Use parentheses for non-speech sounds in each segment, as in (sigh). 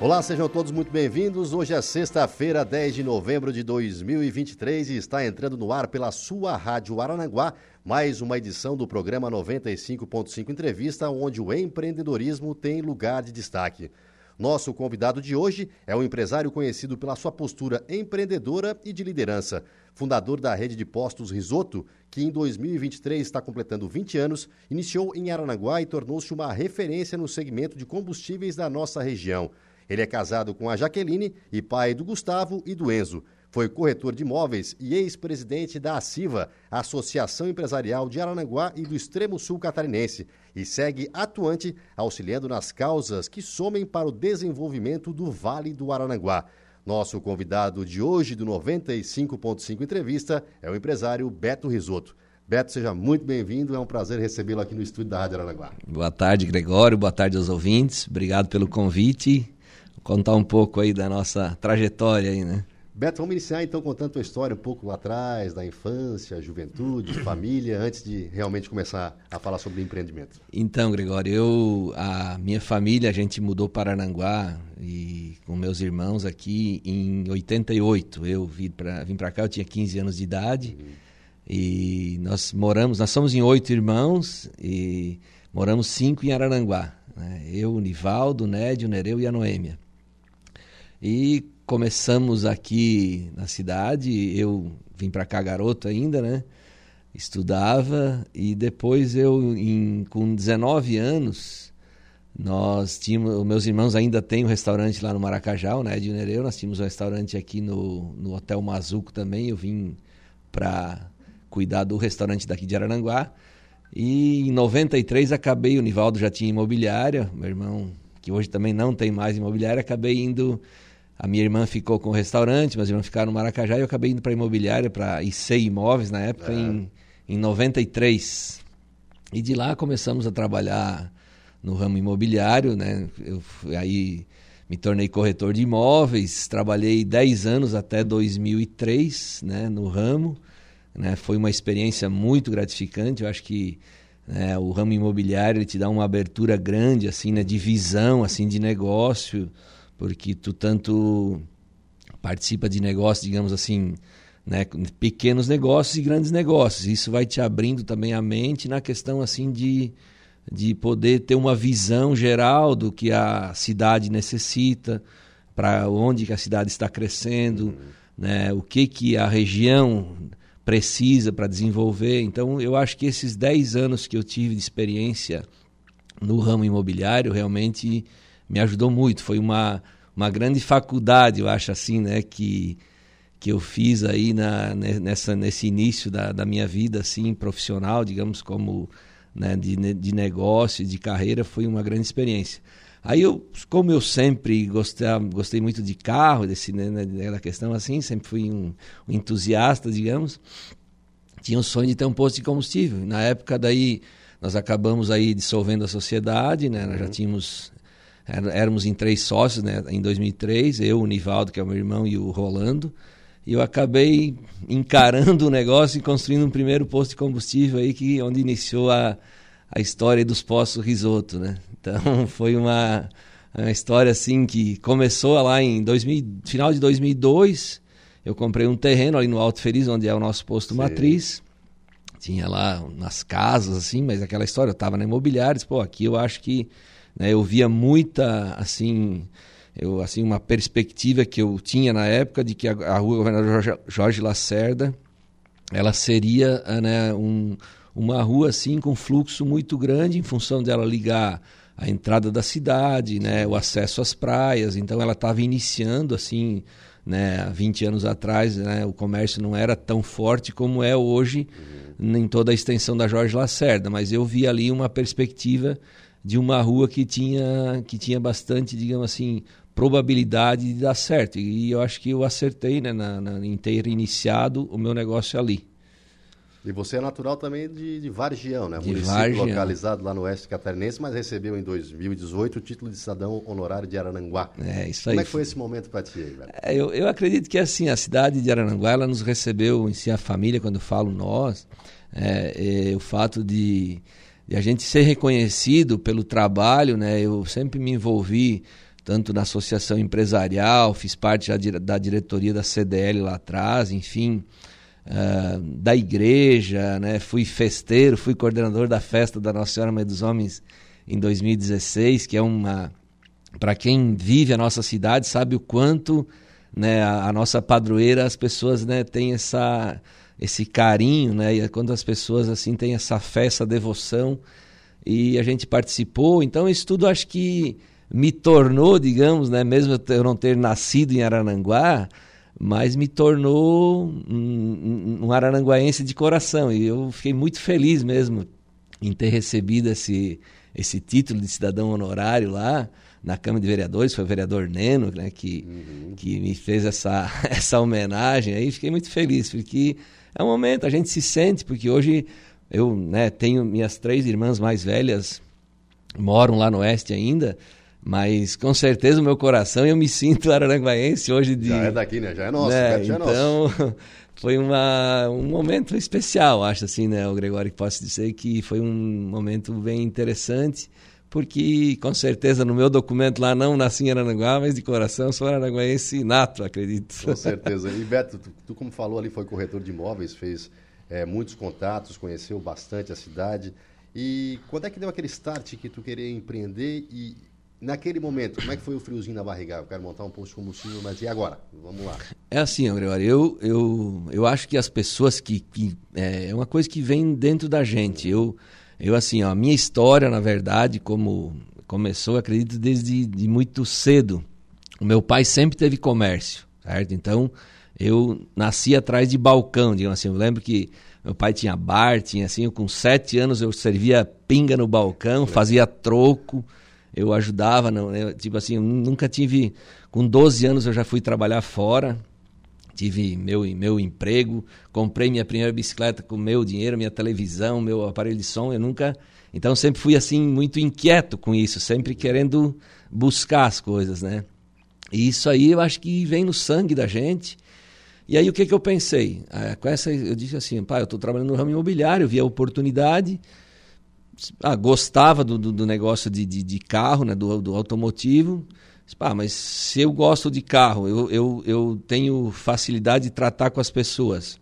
Olá, sejam todos muito bem-vindos. Hoje é sexta-feira, 10 de novembro de 2023 e está entrando no ar pela sua Rádio Aranaguá mais uma edição do programa 95.5 Entrevista, onde o empreendedorismo tem lugar de destaque. Nosso convidado de hoje é um empresário conhecido pela sua postura empreendedora e de liderança. Fundador da rede de postos Risoto, que em 2023 está completando 20 anos, iniciou em Aranaguá e tornou-se uma referência no segmento de combustíveis da nossa região. Ele é casado com a Jaqueline e pai do Gustavo e do Enzo. Foi corretor de imóveis e ex-presidente da ACIVA, Associação Empresarial de Aranaguá e do Extremo Sul Catarinense, e segue atuante, auxiliando nas causas que somem para o desenvolvimento do Vale do Aranaguá. Nosso convidado de hoje do 95.5 Entrevista é o empresário Beto Risoto. Beto, seja muito bem-vindo. É um prazer recebê-lo aqui no estúdio da Rádio Aranaguá. Boa tarde, Gregório. Boa tarde aos ouvintes. Obrigado pelo convite contar um pouco aí da nossa trajetória aí, né? Beto, vamos iniciar então contando a tua história um pouco lá atrás, da infância, juventude, (coughs) família, antes de realmente começar a falar sobre empreendimento. Então, Gregório, eu, a minha família, a gente mudou para Aranguá e com meus irmãos aqui em 88. Eu vim para vim cá, eu tinha 15 anos de idade uhum. e nós moramos, nós somos em oito irmãos e moramos cinco em Araranguá. Né? Eu, o Nivaldo, o Nédio, o Nereu e a Noêmia. E começamos aqui na cidade, eu vim para cá garoto ainda, né? Estudava e depois eu, em, com 19 anos, nós tínhamos, meus irmãos ainda têm um restaurante lá no Maracajá, o Nédio Nereu, nós tínhamos um restaurante aqui no, no Hotel Mazuco também, eu vim para cuidar do restaurante daqui de Araranguá. E em 93 acabei, o Nivaldo já tinha imobiliária, meu irmão, que hoje também não tem mais imobiliária, acabei indo a minha irmã ficou com o restaurante, meus irmãos ficaram no Maracajá e eu acabei indo para a imobiliária, para IC Imóveis, na época, é. em, em 93. E de lá começamos a trabalhar no ramo imobiliário, né? Eu aí me tornei corretor de imóveis, trabalhei 10 anos até 2003, né, no ramo, né? Foi uma experiência muito gratificante, eu acho que né, o ramo imobiliário te dá uma abertura grande assim, né, de visão, assim, de negócio porque tu tanto participa de negócios, digamos assim, né, pequenos negócios e grandes negócios. Isso vai te abrindo também a mente na questão assim de, de poder ter uma visão geral do que a cidade necessita, para onde que a cidade está crescendo, uhum. né, o que que a região precisa para desenvolver. Então, eu acho que esses 10 anos que eu tive de experiência no ramo imobiliário realmente me ajudou muito. Foi uma, uma grande faculdade, eu acho assim, né, que, que eu fiz aí na, nessa, nesse início da, da minha vida assim profissional, digamos, como né, de, de negócio, de carreira, foi uma grande experiência. Aí eu, como eu sempre gostei, gostei muito de carro, desse, né, né da questão assim, sempre fui um, um entusiasta, digamos, tinha o sonho de ter um posto de combustível. Na época daí nós acabamos aí dissolvendo a sociedade, né? Nós já uhum. tínhamos éramos em três sócios, né, em 2003, eu, o Nivaldo, que é o meu irmão, e o Rolando. E eu acabei encarando o negócio e construindo um primeiro posto de combustível aí, que, onde iniciou a, a história dos postos risoto, né? Então (laughs) foi uma, uma história assim que começou lá em 2000, final de 2002. Eu comprei um terreno ali no Alto Feliz, onde é o nosso posto Sim. matriz. Tinha lá nas casas, assim, mas aquela história, eu estava na imobiliária, pô, aqui eu acho que né? Eu via muita, assim, eu, assim, uma perspectiva que eu tinha na época de que a, a rua Governador Jorge, Jorge Lacerda ela seria né, um, uma rua assim com fluxo muito grande em função dela ligar a entrada da cidade, né, o acesso às praias. Então ela estava iniciando assim, né, há 20 anos atrás, né, o comércio não era tão forte como é hoje uhum. em toda a extensão da Jorge Lacerda, mas eu vi ali uma perspectiva de uma rua que tinha, que tinha bastante, digamos assim, probabilidade de dar certo. E eu acho que eu acertei né, na, na, em ter iniciado o meu negócio ali. E você é natural também de, de Vargião, né? De Município Vargião. localizado lá no oeste catarinense, mas recebeu em 2018 o título de cidadão honorário de Araranguá. É, isso aí. Como é que foi esse momento para ti, aí, velho? É, eu, eu acredito que assim a cidade de Araranguá ela nos recebeu em si a família quando falo nós é, é, o fato de, de, a gente ser reconhecido pelo trabalho né? Eu sempre me envolvi tanto na associação empresarial fiz parte da, diretoria da CDL lá atrás enfim uh, da igreja né? Fui festeiro fui coordenador da festa da Nossa Senhora Mãe dos Homens em 2016 que é uma para quem vive a nossa cidade sabe o quanto né, a, a, nossa padroeira, as pessoas né, têm essa, esse carinho, né, e é quando as pessoas assim têm essa fé, essa devoção, e a gente participou, então isso tudo acho que me tornou, digamos, né, mesmo eu não ter nascido em Arananguá, mas me tornou um, um arananguaense de coração, e eu fiquei muito feliz mesmo em ter recebido esse, esse título de cidadão honorário lá, na Câmara de Vereadores, foi o vereador Neno, né, que, uhum. que me fez essa, (laughs) essa homenagem. Aí fiquei muito feliz, porque é um momento, a gente se sente, porque hoje eu né, tenho minhas três irmãs mais velhas, moram lá no Oeste ainda, mas com certeza o meu coração eu me sinto (laughs) araranguaense hoje de... Já é daqui, né? Já é nosso, né? já é então, nosso. (laughs) foi uma, um momento especial, acho assim, né, o Gregório, que posso dizer que foi um momento bem interessante, porque com certeza no meu documento lá não nasci em Aranaguá, mas de coração sou aranaguaense nato, acredito. Com certeza. E Beto, tu, tu como falou ali, foi corretor de imóveis, fez é, muitos contatos, conheceu bastante a cidade. E quando é que deu aquele start que tu queria empreender e naquele momento, como é que foi o friozinho na barriga? Eu quero montar um posto de combustível, mas e agora? Vamos lá. É assim, Gregório, eu, eu, eu acho que as pessoas que... que é, é uma coisa que vem dentro da gente. Eu eu, assim, ó, a minha história, na verdade, como começou, acredito, desde de muito cedo. O meu pai sempre teve comércio, certo? Então, eu nasci atrás de balcão, digamos assim. Eu lembro que meu pai tinha bar, tinha assim, eu, com sete anos eu servia pinga no balcão, fazia troco, eu ajudava, não, eu, tipo assim, eu nunca tive. Com 12 anos eu já fui trabalhar fora, tive meu, meu emprego, comprei minha primeira bicicleta com meu dinheiro, minha televisão, meu aparelho de som, eu nunca... Então sempre fui assim muito inquieto com isso, sempre querendo buscar as coisas, né? E isso aí eu acho que vem no sangue da gente. E aí o que, que eu pensei? Ah, com essa eu disse assim, pai, eu estou trabalhando no ramo imobiliário, vi a oportunidade, ah, gostava do, do, do negócio de, de, de, carro, né, do, do automotivo, Pá, mas se eu gosto de carro, eu, eu, eu tenho facilidade de tratar com as pessoas.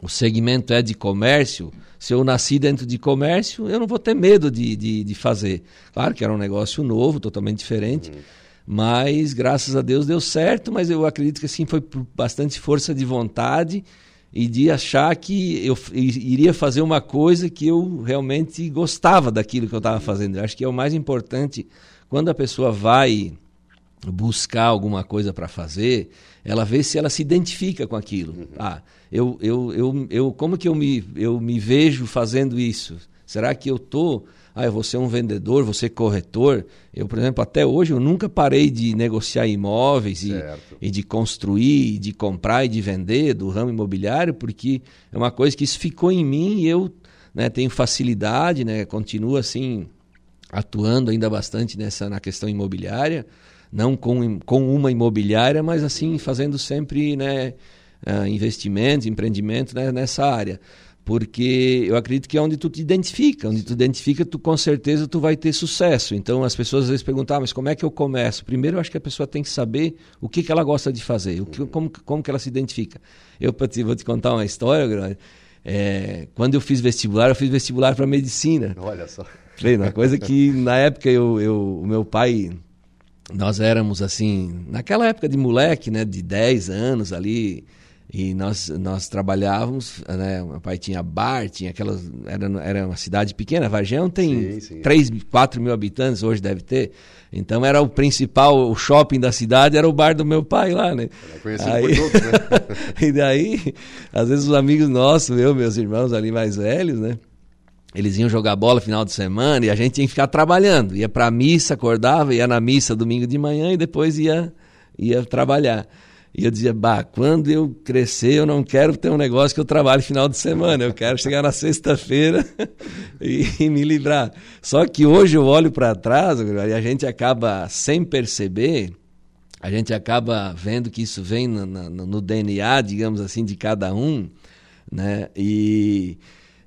O segmento é de comércio. Se eu nasci dentro de comércio, eu não vou ter medo de, de, de fazer. Claro que era um negócio novo, totalmente diferente. Uhum. Mas, graças a Deus, deu certo. Mas eu acredito que assim foi por bastante força de vontade e de achar que eu iria fazer uma coisa que eu realmente gostava daquilo que eu estava fazendo. Eu acho que é o mais importante quando a pessoa vai buscar alguma coisa para fazer, ela vê se ela se identifica com aquilo. Uhum. Ah, eu, eu, eu, eu, como que eu me, eu me vejo fazendo isso? Será que eu tô? Ah, eu vou ser um vendedor, vou ser corretor. Eu, por exemplo, até hoje eu nunca parei de negociar imóveis e, e, de construir, de comprar e de vender do ramo imobiliário, porque é uma coisa que isso ficou em mim e eu né, tenho facilidade, né, continuo assim atuando ainda bastante nessa na questão imobiliária não com, com uma imobiliária, mas assim fazendo sempre né, uh, investimentos, empreendimentos né, nessa área. Porque eu acredito que é onde tu te identifica, onde tu identifica, tu com certeza tu vai ter sucesso. Então as pessoas às vezes perguntam, ah, mas como é que eu começo? Primeiro eu acho que a pessoa tem que saber o que, que ela gosta de fazer, o que, como, como que ela se identifica. Eu te, vou te contar uma história, é, quando eu fiz vestibular, eu fiz vestibular para medicina. Olha só. Uma coisa que na época eu, eu, o meu pai nós éramos assim, naquela época de moleque, né, de 10 anos ali, e nós, nós trabalhávamos, né, meu pai tinha bar, tinha aquelas, era, era uma cidade pequena, Vargião tem sim, sim. 3, 4 mil habitantes, hoje deve ter, então era o principal, o shopping da cidade era o bar do meu pai lá, né. Aí, todos, né? (laughs) e daí, às vezes os amigos nossos, eu, meus irmãos ali mais velhos, né, eles iam jogar bola final de semana e a gente tinha que ficar trabalhando. Ia para a missa, acordava, ia na missa domingo de manhã e depois ia, ia trabalhar. E eu dizia, bah, quando eu crescer, eu não quero ter um negócio que eu trabalhe final de semana, eu quero chegar na sexta-feira (laughs) e, e, me livrar. Só que hoje eu olho para trás e a gente acaba, sem perceber, a gente acaba vendo que isso vem no, no, no DNA, digamos assim, de cada um, né? E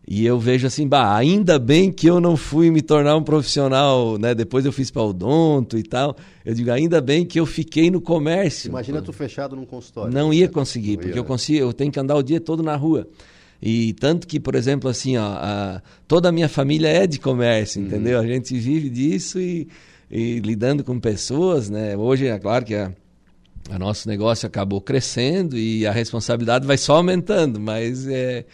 e eu vejo assim, bah, ainda bem que eu não fui me tornar um profissional, né? Depois eu fiz para odonto e tal. Eu digo, ainda bem que eu fiquei no comércio. Imagina tu fechado num consultório. Não ia conseguir, não porque ia. eu consigo, eu tenho que andar o dia todo na rua. E tanto que, por exemplo, assim, ó, a, toda a minha família é de comércio, uhum. entendeu? A gente vive disso e, e, lidando com pessoas, né? Hoje é claro que a, a nosso negócio acabou crescendo e a responsabilidade vai só aumentando, mas é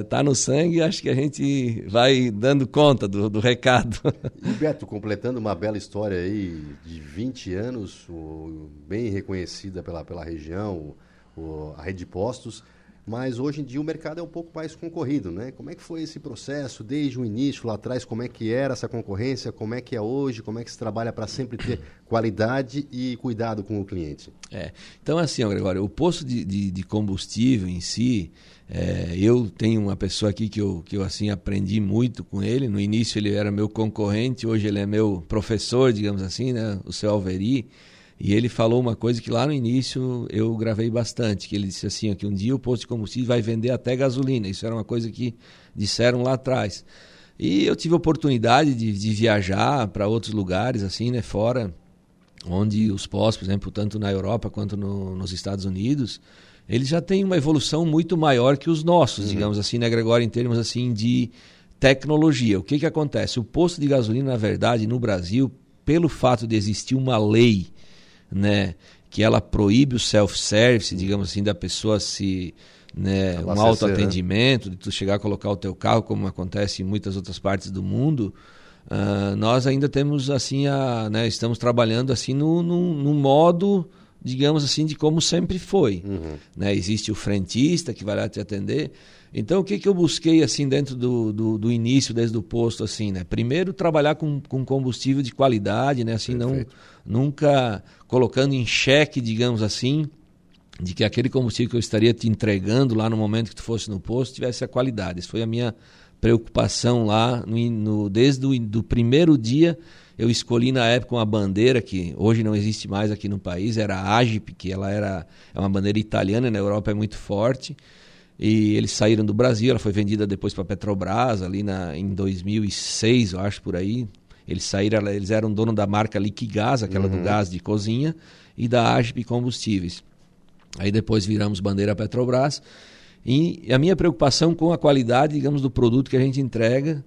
está no sangue, acho que a gente vai dando conta do, do recado. E Beto, completando uma bela história aí de 20 anos, bem reconhecida pela, pela região, a rede de postos, mas hoje em dia o mercado é um pouco mais concorrido, né? Como é que foi esse processo desde o início lá atrás? Como é que era essa concorrência? Como é que é hoje? Como é que se trabalha para sempre ter qualidade e cuidado com o cliente? É, então assim, Gregório, o posto de, de, de combustível em si, é, eu tenho uma pessoa aqui que eu, que eu assim aprendi muito com ele. No início ele era meu concorrente, hoje ele é meu professor, digamos assim, né? O seu Alveri. E ele falou uma coisa que lá no início eu gravei bastante, que ele disse assim, que um dia o posto de combustível vai vender até gasolina. Isso era uma coisa que disseram lá atrás. E eu tive a oportunidade de, de viajar para outros lugares, assim, né, fora, onde os postos, por exemplo, tanto na Europa quanto no, nos Estados Unidos, eles já têm uma evolução muito maior que os nossos, uhum. digamos assim, né, Gregório, em termos assim de tecnologia. O que, que acontece? O posto de gasolina, na verdade, no Brasil, pelo fato de existir uma lei né, que ela proíbe o self-service, digamos assim, da pessoa se né, um autoatendimento, de tu chegar a colocar o teu carro, como acontece em muitas outras partes do mundo, uh, nós ainda temos assim a, né, estamos trabalhando assim no, no, no, modo, digamos assim, de como sempre foi. Uhum. Né, existe o frentista que vai lá te atender. Então o que, que eu busquei assim dentro do, do, do início, desde o posto assim, né? Primeiro trabalhar com, com combustível de qualidade, né? Assim Perfeito. não nunca colocando em xeque, digamos assim, de que aquele combustível que eu estaria te entregando lá no momento que tu fosse no posto tivesse a qualidade. Isso foi a minha preocupação lá no, no desde o do primeiro dia. Eu escolhi na época uma bandeira que hoje não existe mais aqui no país, era a Agip, que ela era é uma bandeira italiana, na Europa é muito forte. E eles saíram do Brasil, ela foi vendida depois para Petrobras ali na, em 2006, eu acho por aí, eles saíram, eles eram dono da marca Liquigás, aquela uhum. do gás de cozinha, e da Agip Combustíveis. Aí depois viramos bandeira Petrobras. E a minha preocupação com a qualidade, digamos, do produto que a gente entrega,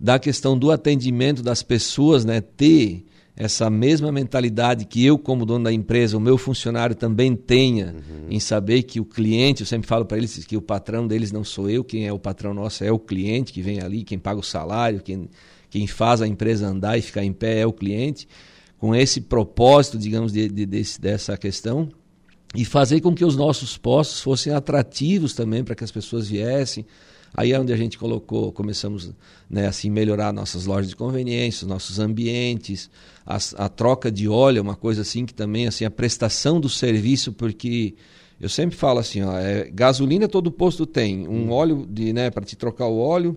da questão do atendimento das pessoas, né, ter essa mesma mentalidade que eu, como dono da empresa, o meu funcionário também tenha, uhum. em saber que o cliente, eu sempre falo para eles que o patrão deles não sou eu, quem é o patrão nosso é o cliente que vem ali, quem paga o salário, quem quem faz a empresa andar e ficar em pé é o cliente, com esse propósito, digamos, de, de, desse, dessa questão, e fazer com que os nossos postos fossem atrativos também para que as pessoas viessem. Aí é onde a gente colocou, começamos né, assim melhorar nossas lojas de conveniência, nossos ambientes, a, a, troca de óleo, uma coisa assim que também assim a prestação do serviço, porque eu sempre falo assim, ó, é, gasolina todo posto tem, um hum. óleo de né para te trocar o óleo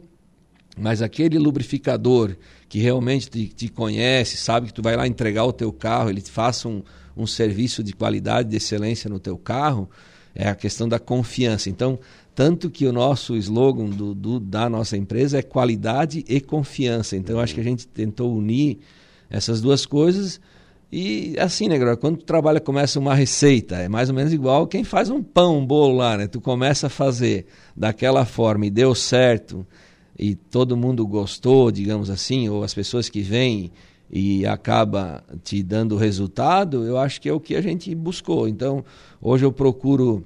mas aquele lubrificador que realmente te, te, conhece, sabe que tu vai lá entregar o teu carro, ele te faça um, um serviço de qualidade, de excelência no teu carro, é a questão da confiança. Então, tanto que o nosso slogan do, do, da nossa empresa é qualidade e confiança. Então, eu acho que a gente tentou unir essas duas coisas. E assim, né, quando tu trabalha, começa uma receita, é mais ou menos igual quem faz um pão, um bolo lá, né? Tu começa a fazer daquela forma e deu certo, e todo mundo gostou, digamos assim, ou as pessoas que vêm e acaba te dando resultado, eu acho que é o que a gente buscou. Então, hoje eu procuro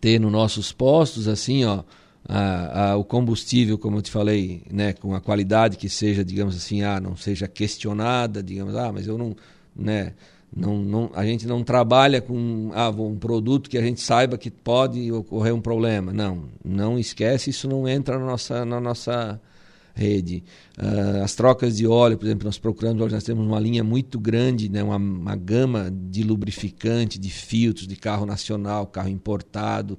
ter nos nossos postos, assim, ó, a, a, o combustível, como eu te falei, né, com a qualidade que seja, digamos assim, ah, não seja questionada, digamos, ah, mas eu não, né, não, não, a gente não trabalha com ah, um produto que a gente saiba que pode ocorrer um problema. Não, não esquece, isso não entra na nossa, na nossa rede. Uh, as trocas de óleo, por exemplo, nós procuramos, hoje nós temos uma linha muito grande, né, uma, uma gama de lubrificante, de filtros, de carro nacional, carro importado.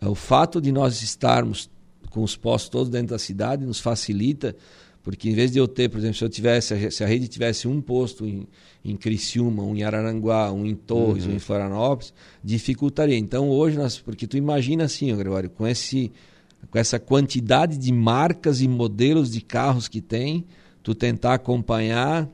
Uh, o fato de nós estarmos com os postos todos dentro da cidade nos facilita, porque em vez de eu ter, por exemplo, se eu tivesse, se a rede tivesse um posto em, em Criciúma, um em Araranguá, um em Torres, uhum. um em Florianópolis, dificultaria. Então hoje nós, porque tu imagina assim, Gregório, com esse com essa quantidade de marcas e modelos de carros que tem, tu tentar acompanhar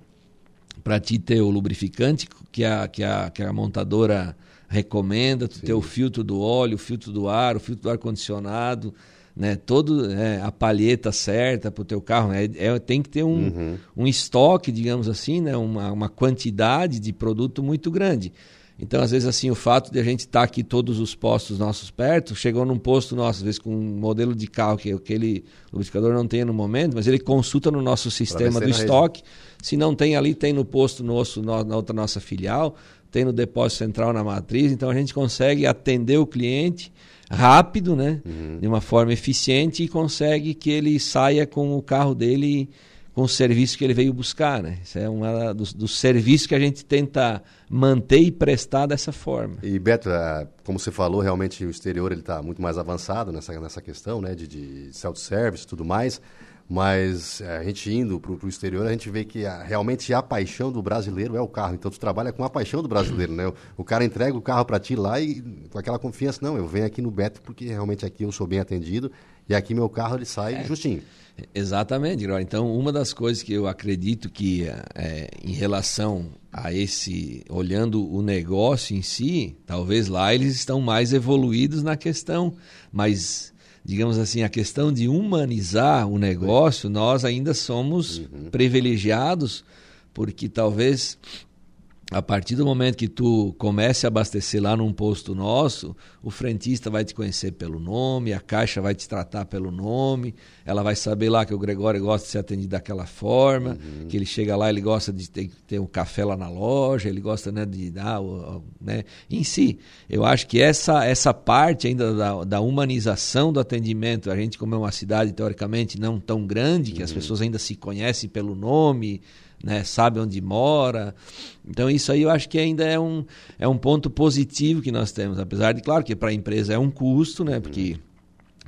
para ti ter o lubrificante que a, que a, que a montadora recomenda, tu Sim. ter o filtro do óleo, o filtro do ar, o filtro do ar-condicionado, né? Todo é, a palheta certa para o teu carro, né? é, tem que ter um, uhum. um estoque, digamos assim, né? uma, uma quantidade de produto muito grande. Então, às vezes, assim, o fato de a gente estar tá aqui todos os postos nossos perto, chegou num posto nosso, às vezes com um modelo de carro que aquele lubrificador não tem no momento, mas ele consulta no nosso sistema do estoque. Se não tem ali, tem no posto nosso, na outra nossa filial, tem no depósito central na matriz. Então, a gente consegue atender o cliente rápido, né? Uhum. De uma forma eficiente e consegue que ele saia com o carro dele com o serviço que ele veio buscar, né? Isso é um dos, dos serviços que a gente tenta manter e prestar dessa forma. E Beto, é, como você falou, realmente o exterior ele está muito mais avançado nessa, nessa questão, né? De, de self-service e tudo mais. Mas é, a gente indo para o exterior, a gente vê que a, realmente a paixão do brasileiro é o carro. Então tu trabalha com a paixão do brasileiro, né? O, o cara entrega o carro para ti lá e com aquela confiança, não, eu venho aqui no Beto porque realmente aqui eu sou bem atendido e aqui meu carro ele sai é. justinho. Exatamente, Então, uma das coisas que eu acredito que, é, em relação a esse, olhando o negócio em si, talvez lá eles estão mais evoluídos na questão, mas, digamos assim, a questão de humanizar o negócio, nós ainda somos uhum. privilegiados, porque talvez a partir do momento que tu comece a abastecer lá num posto nosso, o frentista vai te conhecer pelo nome, a caixa vai te tratar pelo nome, ela vai saber lá que o Gregório gosta de ser atendido daquela forma, uhum. que ele chega lá, ele gosta de ter, ter um café lá na loja, ele gosta né, de dar, né? Em si, eu acho que essa, essa parte ainda da, da humanização do atendimento, a gente como é uma cidade teoricamente não tão grande, que uhum. as pessoas ainda se conhecem pelo nome, né, sabe onde mora. Então isso aí eu acho que ainda é um, é um ponto positivo que nós temos, apesar de, claro, que para a empresa é um custo, né, porque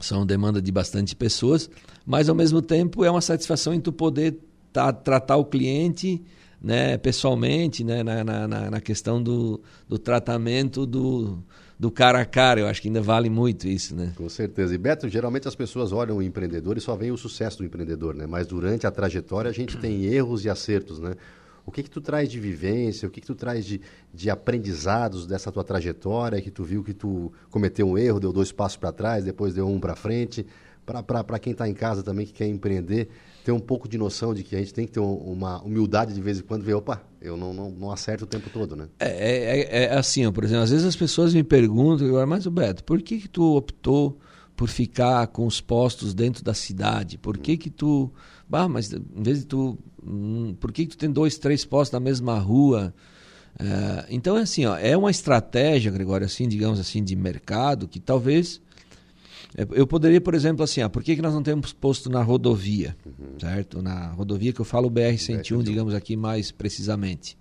são demanda de bastante pessoas, mas ao mesmo tempo é uma satisfação em tu poder tá, tratar o cliente né, pessoalmente, né, na, na, na questão do, do tratamento do, do cara a cara. Eu acho que ainda vale muito isso, né? Com certeza. E Beto, geralmente as pessoas olham o empreendedor e só veem o sucesso do empreendedor, né? Mas durante a trajetória a gente tem (clears throat) erros e acertos, né? O que que tu traz de vivência, o que que tu traz de, de aprendizados dessa tua trajetória, que tu viu que tu cometeu um erro, deu dois passos para trás, depois deu um para frente, para quem está em casa também que quer empreender, ter um pouco de noção de que a gente tem que ter uma humildade de vez em quando, ver, opa, eu não, não, não acerto o tempo todo, né? É, é, é, é assim, ó, por exemplo, às vezes as pessoas me perguntam, mas o Beto, por que, que tu optou por ficar com os postos dentro da cidade? Por que que tu... Bah, mas em vez de tu... Hum, por que, que tu tem dois, três postos na mesma rua? É, então é assim, ó, é uma estratégia, Gregório, assim, digamos assim, de mercado que talvez eu poderia, por exemplo, assim, ah, por que, que nós não temos posto na rodovia, uhum. certo? Na rodovia que eu falo BR-101, digamos aqui mais precisamente.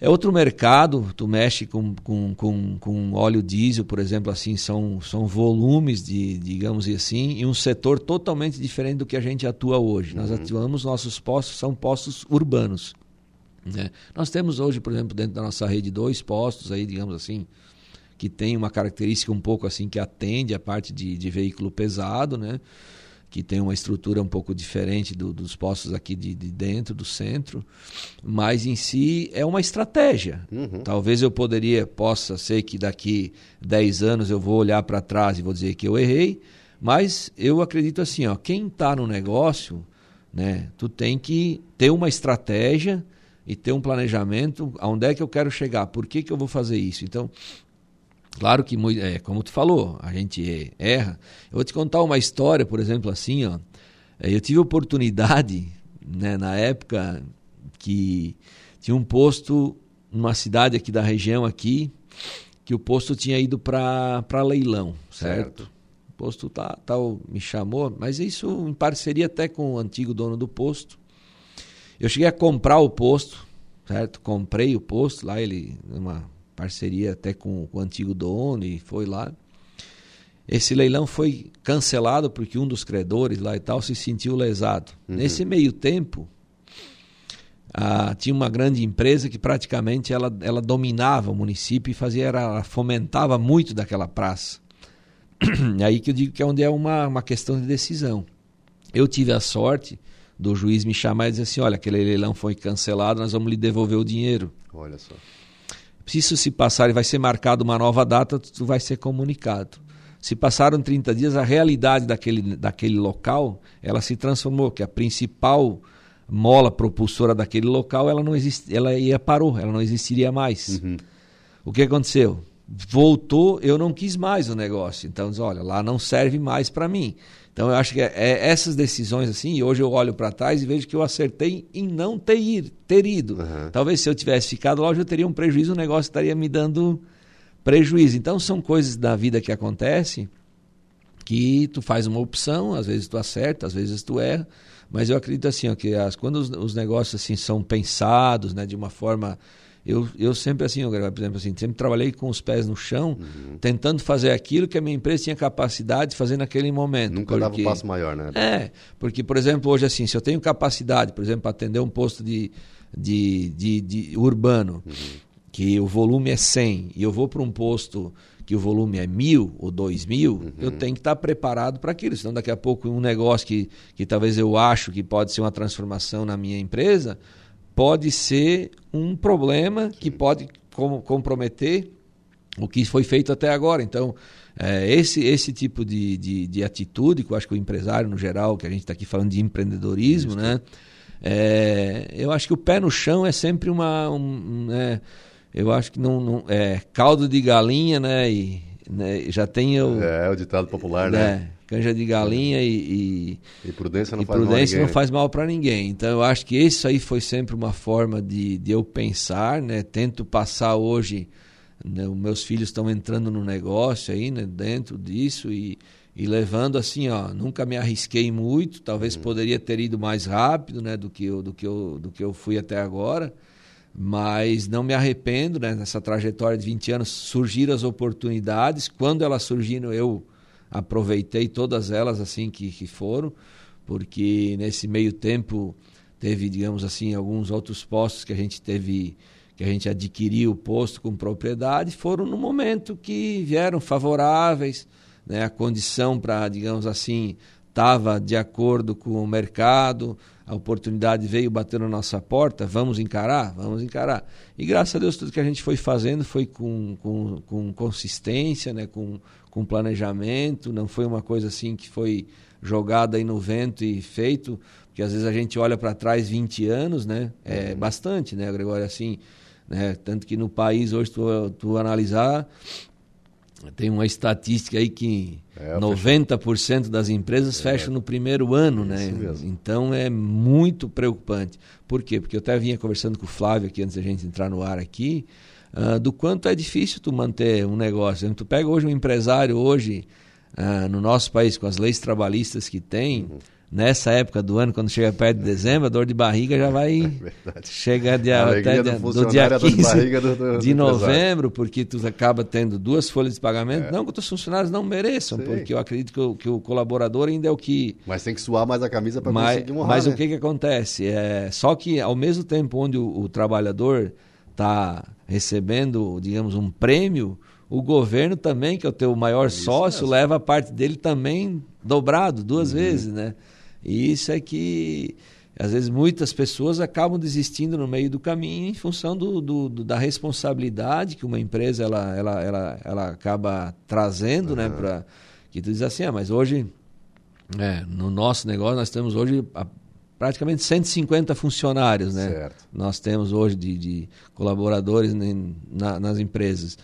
É outro mercado, tu mexe com, com, com, com óleo diesel, por exemplo, assim, são, são volumes, de, digamos assim, e um setor totalmente diferente do que a gente atua hoje. Uhum. Nós atuamos, nossos postos são postos urbanos. Né? Nós temos hoje, por exemplo, dentro da nossa rede, dois postos aí, digamos assim, que tem uma característica um pouco assim que atende a parte de, de veículo pesado, né? que tem uma estrutura um pouco diferente do, dos postos aqui de, de, dentro do centro, mas em si é uma estratégia. Uhum. Talvez eu poderia, possa ser que daqui 10 anos eu vou olhar para trás e vou dizer que eu errei, mas eu acredito assim, ó, quem está no negócio, né, tu tem que ter uma estratégia e ter um planejamento, aonde é que eu quero chegar, por que, que eu vou fazer isso. Então, Claro que, é, como tu falou, a gente erra. Eu vou te contar uma história, por exemplo, assim, ó. É, eu tive oportunidade, né, na época que tinha um posto numa cidade aqui da região aqui, que o posto tinha ido para leilão, certo? certo? posto tal, tal me chamou, mas isso em parceria até com o antigo dono do posto. Eu cheguei a comprar o posto, certo? Comprei o posto lá, ele uma parceria até com, com o antigo dono e foi lá. Esse leilão foi cancelado porque um dos credores lá e tal se sentiu lesado. Uhum. Nesse meio tempo, ah, tinha uma grande empresa que praticamente ela, ela dominava o município e fazia ela fomentava muito daquela praça. É (clears throat) aí que eu digo que é onde é uma, uma questão de decisão. Eu tive a sorte do juiz me chamar e dizer assim, olha, aquele leilão foi cancelado, nós vamos lhe devolver o dinheiro. Olha só. Se isso se passar e vai ser marcado uma nova data, tu vai ser comunicado. Se passaram 30 dias, a realidade daquele, daquele local, ela se transformou, que a principal mola propulsora daquele local, ela não existe, ela ia parou, ela não existiria mais. Uhum. O que aconteceu? Voltou, eu não quis mais o negócio. Então, olha, lá não serve mais para mim. Então, eu acho que é, é essas decisões assim, e hoje eu olho para trás e vejo que eu acertei em não ter, ir, ter ido. Uhum. Talvez se eu tivesse ficado lá, hoje eu teria um prejuízo, o negócio estaria me dando prejuízo. Então são coisas da vida que acontecem que tu faz uma opção, às vezes tu acerta, às vezes tu erra, mas eu acredito assim, ó, que as, quando os, os, negócios assim são pensados, né, de uma forma eu, eu sempre assim, eu, por exemplo assim, sempre trabalhei com os pés no chão, uhum. tentando fazer aquilo que a minha empresa tinha capacidade de fazer naquele momento. Nunca porque, dava um passo maior, né? É, porque por exemplo, hoje assim, se eu tenho capacidade, por exemplo, para atender um posto de, de, de, de urbano, uhum que o volume é 100 e eu vou para um posto que o volume é mil ou dois mil, uhum. eu tenho que estar preparado para aquilo. Senão, daqui a pouco, um negócio que, que talvez eu acho que pode ser uma transformação na minha empresa, pode ser um problema que pode com, comprometer o que foi feito até agora. Então, é, esse, esse tipo de, de, de, atitude, que eu acho que o empresário, no geral, que a gente está aqui falando de empreendedorismo, Isso. né? É, eu acho que o pé no chão é sempre uma. Um, é, eu acho que não, não é caldo de galinha, né? E né, já tem o é, é o ditado popular, né? né? Canja de galinha e, e, e prudência não e faz prudência mal não faz mal para ninguém. Então eu acho que isso aí foi sempre uma forma de, de eu pensar, né? Tento passar hoje, né? os meus filhos estão entrando no negócio aí, né? Dentro disso e e levando assim, ó, nunca me arrisquei muito, talvez uhum. poderia ter ido mais rápido, né, do que eu, do que eu, do que eu fui até agora mas não me arrependo, né? Nessa trajetória de 20 anos surgiram as oportunidades. Quando elas surgiram, eu aproveitei todas elas assim que, que foram, porque nesse meio tempo teve, digamos assim, alguns outros postos que a gente teve que a gente adquiriu o posto com propriedade, foram no momento que vieram favoráveis, né? A condição para, digamos assim, estava de acordo com o mercado, a oportunidade veio bater na nossa porta, vamos encarar? Vamos encarar. E graças a Deus tudo que a gente foi fazendo foi com, com, com consistência, né? com, com planejamento, não foi uma coisa assim que foi jogada aí no vento e feito, porque às vezes a gente olha para trás 20 anos, né? É uhum. bastante, né, Gregório? Assim, né? Tanto que no país hoje, tu, tu analisar, tem uma estatística aí que é, 90% das empresas é, fecham no primeiro ano, né? Mesmo. Então é muito preocupante. Por quê? Porque eu até vinha conversando com o Flávio aqui antes da gente entrar no ar aqui, uh, do quanto é difícil tu manter um negócio. Tu pega hoje um empresário hoje uh, no nosso país com as leis trabalhistas que tem, uhum nessa época do ano, quando chega perto de dezembro, a dor de barriga já vai (laughs) é chegar de, até do, do, dia 15 do, do, de novembro, porque tu acaba tendo duas folhas de pagamento. É. Não que os funcionários não mereçam, Sim. porque eu acredito que o, que o, colaborador ainda é o que... Mas tem que suar mais a camisa para conseguir honrar, Mas né? o que, que acontece? É, só que ao mesmo tempo onde o, o trabalhador está recebendo, digamos, um prêmio, o governo também, que é o teu maior Isso sócio, mesmo. leva a parte dele também dobrado, duas uhum. vezes, né? E isso é que, às vezes, muitas pessoas acabam desistindo no meio do caminho em função do, do, do da responsabilidade que uma empresa ela, ela, ela, ela acaba trazendo, uhum. né? Pra, que tu diz assim, ah, mas hoje, é, no nosso negócio, nós temos hoje a, praticamente 150 funcionários, né? Certo. Nós temos hoje de, de colaboradores na, nas empresas.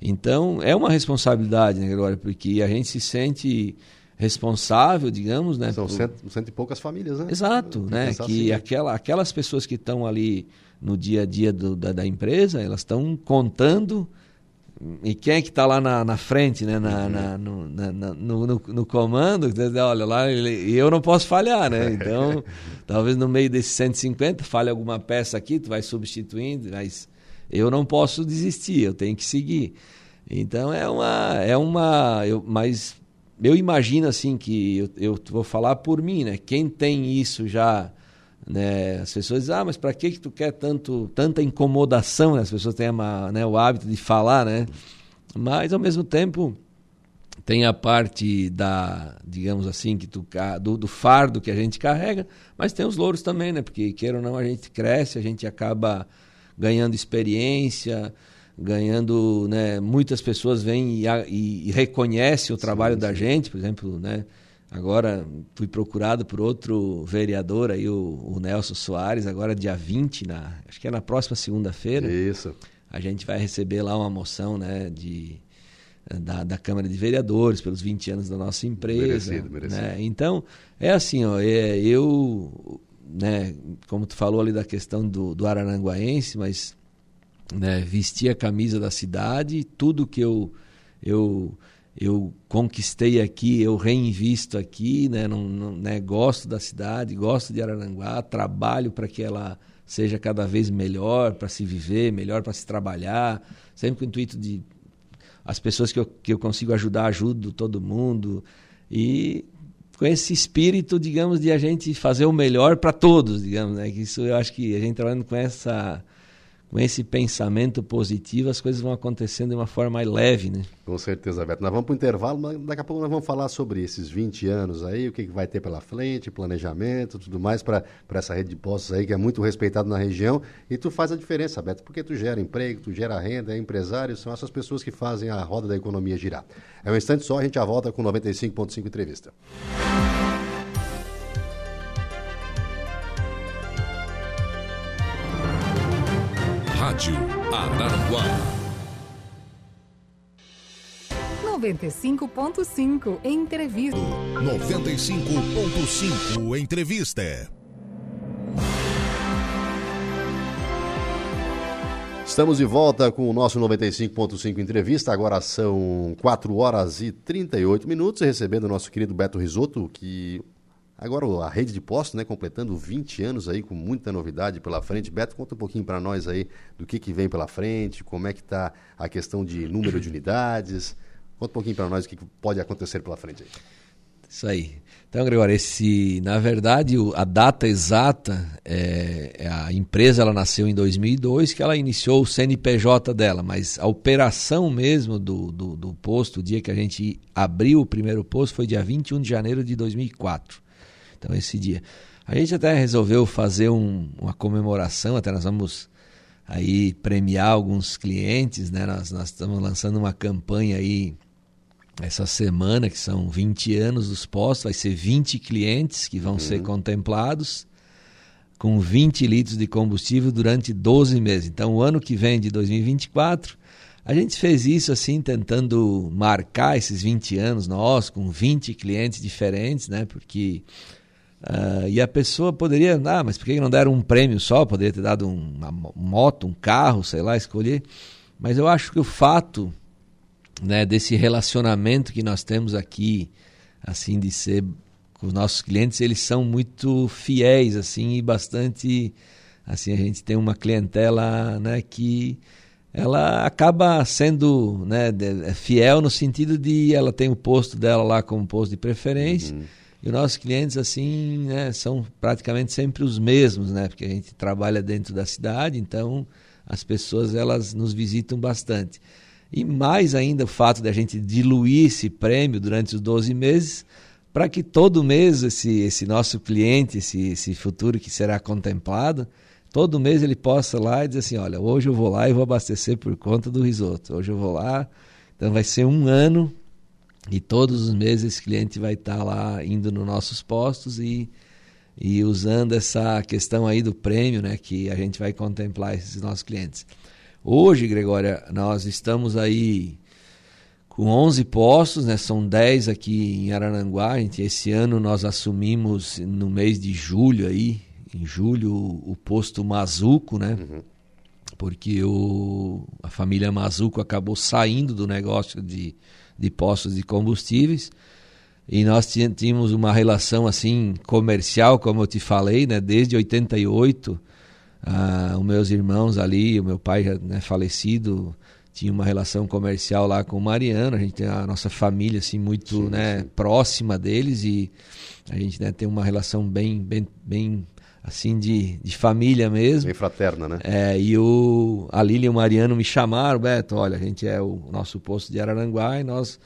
Então, é uma responsabilidade, né, Gregório? Porque a gente se sente responsável, digamos, né? São por... cento, cento e poucas famílias, né? Exato, né? Que assim. aquela, aquelas pessoas que estão ali no dia a dia do, da, da, empresa, elas estão contando e quem é que está lá na, na, frente, né? Na, uhum. na, no, no, no, no, comando, olha lá, e eu não posso falhar, né? (laughs) Então, talvez no meio desses 150 falhe alguma peça aqui, tu vai substituindo, mas eu não posso desistir, eu tenho que seguir. Então é uma, é uma, eu, mas eu imagino assim que eu, eu vou falar por mim, né? Quem tem isso já né? As pessoas dizem, ah, mas para que, que tu quer tanto, tanta incomodação? Né? As pessoas têm uma, né, o hábito de falar, né? Mas, ao mesmo tempo, tem a parte da, digamos assim, que tu, do, do fardo que a gente carrega, mas tem os louros também, né? Porque, queira ou não, a gente cresce, a gente acaba ganhando experiência, ganhando, né? Muitas pessoas vêm e, e, e reconhecem o trabalho sim, sim. da gente, por exemplo, né? Agora fui procurado por outro vereador aí, o, o, Nelson Soares, agora dia 20, na, acho que é na próxima segunda-feira. Isso. A gente vai receber lá uma moção né, de, da, da Câmara de Vereadores pelos 20 anos da nossa empresa. Merecido, merecido. Né? Então, é assim, ó, é, eu, né, como tu falou ali da questão do, do Araranguaense, mas né, vesti a camisa da cidade, tudo que eu, eu eu conquistei aqui, eu reinvisto aqui, né? Né? gosto da cidade, gosto de Araranguá, trabalho para que ela seja cada vez melhor para se viver, melhor para se trabalhar, sempre com o intuito de as pessoas que eu, que eu consigo ajudar, ajudo todo mundo e com esse espírito, digamos, de a gente fazer o melhor para todos, digamos, né? Que isso eu acho que a gente trabalhando com essa com esse pensamento positivo, as coisas vão acontecendo de uma forma mais leve, né? Com certeza, Beto. Nós vamos para o intervalo, mas daqui a pouco nós vamos falar sobre esses 20 anos aí, o que, que vai ter pela frente, planejamento, tudo mais para essa rede de postos aí, que é muito respeitado na região. E tu faz a diferença, Beto, porque tu gera emprego, tu gera renda, é empresário, são essas pessoas que fazem a roda da economia girar. É um instante só, a gente já volta com 95.5 Entrevista. Rádio Araranguá. 95.5 Entrevista. 95.5 Entrevista. Estamos de volta com o nosso 95.5 Entrevista. Agora são 4 horas e 38 minutos, recebendo o nosso querido Beto Risotto, que Agora a rede de postos, né, completando 20 anos aí com muita novidade pela frente. Beto, conta um pouquinho para nós aí do que, que vem pela frente, como é que está a questão de número de unidades. Conta um pouquinho para nós o que, que pode acontecer pela frente aí. Isso aí. Então, Gregório, esse, na verdade, a data exata, é, é, a empresa ela nasceu em 2002, que ela iniciou o CNPJ dela, mas a operação mesmo do, do, do posto, o dia que a gente abriu o primeiro posto, foi dia 21 de janeiro de 2004. Então, esse dia. A gente até resolveu fazer um, uma comemoração, até nós vamos aí premiar alguns clientes, né? Nós, nós estamos lançando uma campanha aí essa semana, que são 20 anos dos postos, vai ser 20 clientes que vão uhum. ser contemplados com 20 litros de combustível durante 12 meses. Então, o ano que vem, de 2024, a gente fez isso assim, tentando marcar esses 20 anos nós, com 20 clientes diferentes, né? Porque Uh, e a pessoa poderia, ah, mas por que não deram um prêmio só? Poderia ter dado uma moto, um carro, sei lá, escolher. Mas eu acho que o fato né, desse relacionamento que nós temos aqui, assim, de ser com os nossos clientes, eles são muito fiéis, assim, e bastante, assim, a gente tem uma clientela, né, que ela acaba sendo, né, fiel no sentido de ela tem o posto dela lá como posto de preferência. Uhum e os nossos clientes, assim, né, são praticamente sempre os mesmos, né? Porque a gente trabalha dentro da cidade, então as pessoas elas nos visitam bastante. E mais ainda o fato de a gente diluir esse prêmio durante os 12 meses, para que todo mês esse, esse nosso cliente, esse, esse futuro que será contemplado, todo mês ele possa lá e dizer assim, olha, hoje eu vou lá e vou abastecer por conta do risoto. Hoje eu vou lá, então vai ser um ano e todos os meses esse cliente vai estar tá lá indo nos nossos postos e, e usando essa questão aí do prêmio, né, que a gente vai contemplar esses nossos clientes. Hoje, Gregória, nós estamos aí com 11 postos, né, são 10 aqui em Araranguá. Gente, esse ano nós assumimos no mês de julho aí, em julho, o posto Mazuco, né? Uhum. porque o, a família Mazuco acabou saindo do negócio de, de postos de combustíveis e nós tínhamos uma relação assim comercial, como eu te falei, né, desde 88. Ah, os meus irmãos ali, o meu pai já né, falecido, tinha uma relação comercial lá com o Mariano. A gente tem a nossa família assim muito sim, né, sim. próxima deles e a gente né, tem uma relação bem, bem, bem assim de, de família mesmo. Bem fraterna, né? É, e o, a Lília e o Mariano me chamaram, Beto, olha, a gente é o nosso posto de Araranguá e nós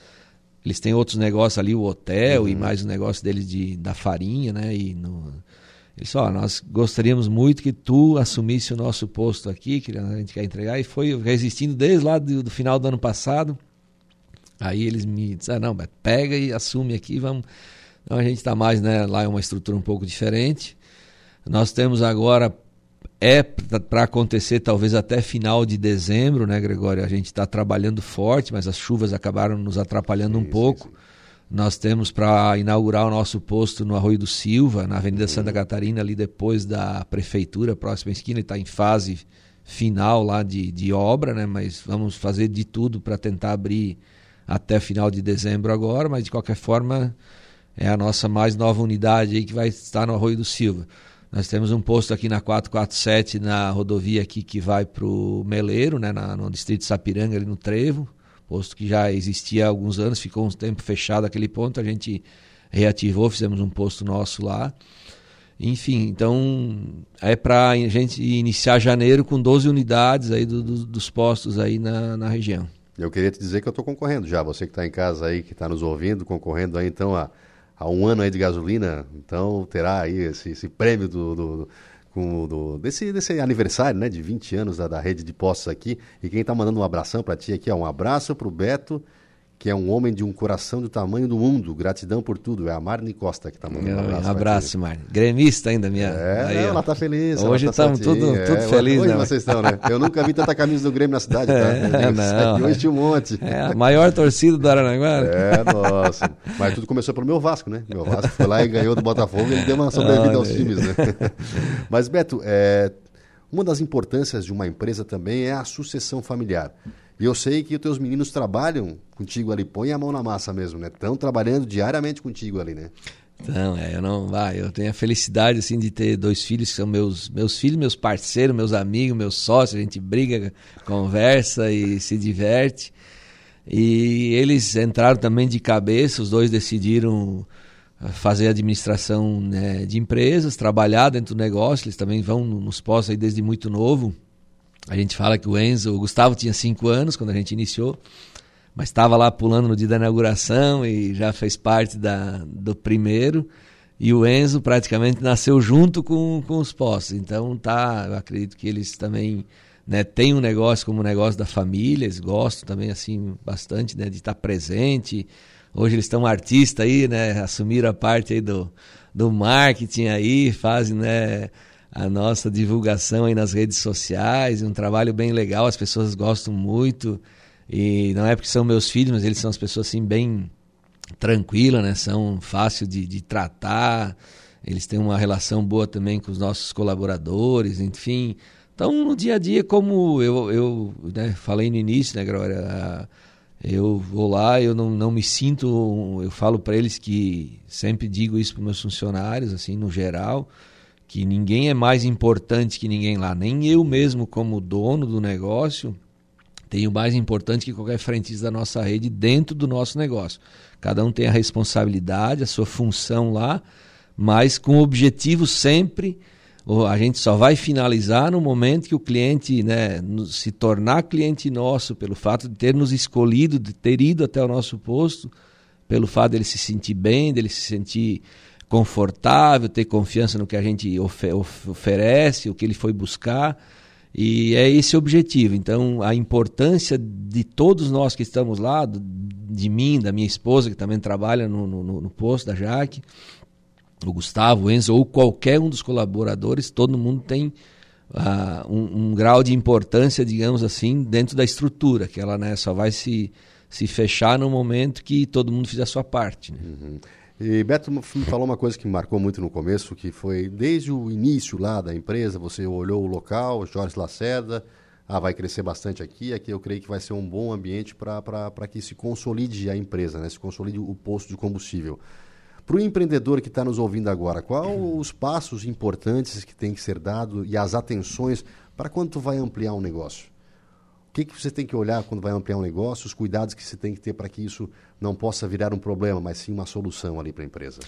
eles têm outros negócios ali, o hotel uhum. e mais o negócio deles de, da farinha, né? E no, eles ó, nós gostaríamos muito que tu assumisse o nosso posto aqui, que a gente quer entregar. E foi resistindo desde lá do, do final do ano passado. Aí eles me disseram, não, Beto, pega e assume aqui, vamos... Então a gente está mais, né? Lá é uma estrutura um pouco diferente. Nós temos agora é para acontecer talvez até final de dezembro, né, Gregório? A gente está trabalhando forte, mas as chuvas acabaram nos atrapalhando um pouco. Nós temos para inaugurar o nosso posto no Arroio do Silva, na Avenida uhum. Santa Catarina, ali depois da prefeitura, próxima esquina, está em fase final lá de, de obra, né? Mas vamos fazer de tudo para tentar abrir até final de dezembro agora, mas de qualquer forma é a nossa mais nova unidade aí que vai estar no Arroio do Silva. Nós temos um posto aqui na 447, na rodovia aqui que vai para o Meleiro, né, na, no distrito de Sapiranga, ali no Trevo. Posto que já existia há alguns anos, ficou um tempo fechado aquele ponto, a gente reativou, fizemos um posto nosso lá. Enfim, então é para a gente iniciar janeiro com 12 unidades aí do, do, dos postos aí na, na região. Eu queria te dizer que eu estou concorrendo já, você que está em casa aí, que está nos ouvindo, concorrendo aí então a há um ano aí de gasolina, então terá aí esse, esse prêmio do, do, com, do, desse, desse aniversário, né, de 20 anos da, da rede de postos aqui. E quem está mandando um abração para ti aqui, ó, um abraço para o Beto que é um homem de um coração do tamanho do mundo. Gratidão por tudo. É a Marne Costa que está mandando um abraço. Um abraço, Marne. Gremista ainda, minha. É, aí, ela está feliz. Hoje estamos tá tudo, é, tudo feliz, Hoje né? vocês estão, né? Eu nunca vi tanta camisa do Grêmio na cidade, tá? (laughs) É, não, hoje tinha um monte. É a maior torcida do Aranaguá. É, nossa. Mas tudo começou pelo meu Vasco, né? Meu Vasco foi lá e ganhou do Botafogo e ele deu uma sobrevida aos times, né? (laughs) Mas, Beto, é, uma das importâncias de uma empresa também é a sucessão familiar. E eu sei que os teus meninos trabalham contigo ali, põe a mão na massa mesmo, né? Estão trabalhando diariamente contigo ali, né? Então, é, eu não, vai, eu tenho a felicidade assim de ter dois filhos que são meus meus filhos, meus parceiros, meus amigos, meus sócios, a gente briga, conversa e se diverte. E eles entraram também de cabeça, os dois decidiram ah, fazer administração né, de empresas, trabalhar dentro do negócio, eles também vão nos postos aí desde muito novo. A gente fala que o Enzo, o Gustavo tinha cinco anos quando a gente iniciou, mas estava lá pulando no dia da inauguração e já fez parte da, do primeiro. E o Enzo praticamente nasceu junto com, com os postos. Então tá, eu acredito que eles também né, têm um negócio como um negócio da família, eles gostam também assim bastante né, de estar presente. Hoje eles estão artistas aí, né? Assumiram a parte aí do, do marketing aí, fazem, né? A nossa divulgação aí nas redes sociais, um trabalho bem legal, as pessoas gostam muito. E não é porque são meus filhos, mas eles são as pessoas assim bem tranquilas, né? São fácil de, de tratar. Eles têm uma relação boa também com os nossos colaboradores, enfim. Então, no dia a dia, como eu, eu né, falei no início, né, Glória? Eu vou lá, eu não, não me sinto. Eu falo para eles que sempre digo isso para meus funcionários, assim, no geral que ninguém é mais importante que ninguém lá, nem eu mesmo como dono do negócio tenho mais importante que qualquer frentista da nossa rede dentro do nosso negócio. Cada um tem a responsabilidade, a sua função lá, mas com o objetivo sempre a gente só vai finalizar no momento que o cliente né, se tornar cliente nosso, pelo fato de ter nos escolhido, de ter ido até o nosso posto, pelo fato dele se sentir bem, dele se sentir confortável, ter confiança no que a gente oferece, o que ele foi buscar. E é esse o objetivo. Então, a importância de todos nós que estamos lá, de mim, da minha esposa, que também trabalha no, no, no posto da Jaque, o Gustavo, o Enzo, ou qualquer um dos colaboradores, todo mundo tem uh, um, um, grau de importância, digamos assim, dentro da estrutura, que ela né, só vai se, se fechar no momento que todo mundo fizer a sua parte. Né? Uhum. E Beto me falou uma coisa que me marcou muito no começo, que foi desde o início lá da empresa, você olhou o local, Jorge Lacerda, ah, vai crescer bastante aqui, aqui eu creio que vai ser um bom ambiente para que se consolide a empresa, né? se consolide o posto de combustível. Para o empreendedor que está nos ouvindo agora, quais os passos importantes que tem que ser dado e as atenções para quando tu vai ampliar um negócio? O que, que você tem que olhar quando vai ampliar um negócio, os cuidados que você tem que ter para que isso não possa virar um problema, mas sim uma solução ali para a empresa?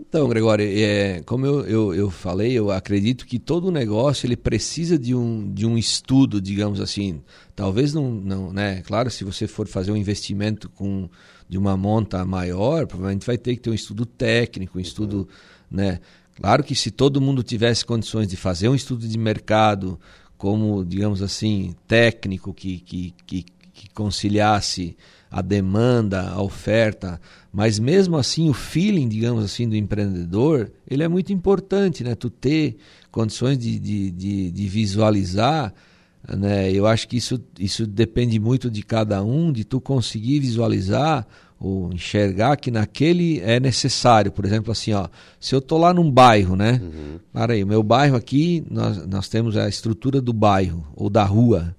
Então, Gregório, é, como eu, eu, eu, falei, eu acredito que todo negócio ele precisa de um, de um estudo, digamos assim. Talvez não, não, né? Claro, se você for fazer um investimento com de uma monta maior, provavelmente vai ter que ter um estudo técnico, um estudo, uhum. né? Claro que se todo mundo tivesse condições de fazer um estudo de mercado, como, digamos assim, técnico, que, que, que, que conciliasse a demanda, a oferta, mas mesmo assim o feeling, digamos assim, do empreendedor, ele é muito importante, né? Tu ter condições de, de, de, de visualizar, né? Eu acho que isso, isso depende muito de cada um, de tu conseguir visualizar ou enxergar que naquele é necessário. Por exemplo, assim, ó, se eu tô lá num bairro, né? Uhum. Para aí, o meu bairro aqui, nós, nós temos a estrutura do bairro ou da rua,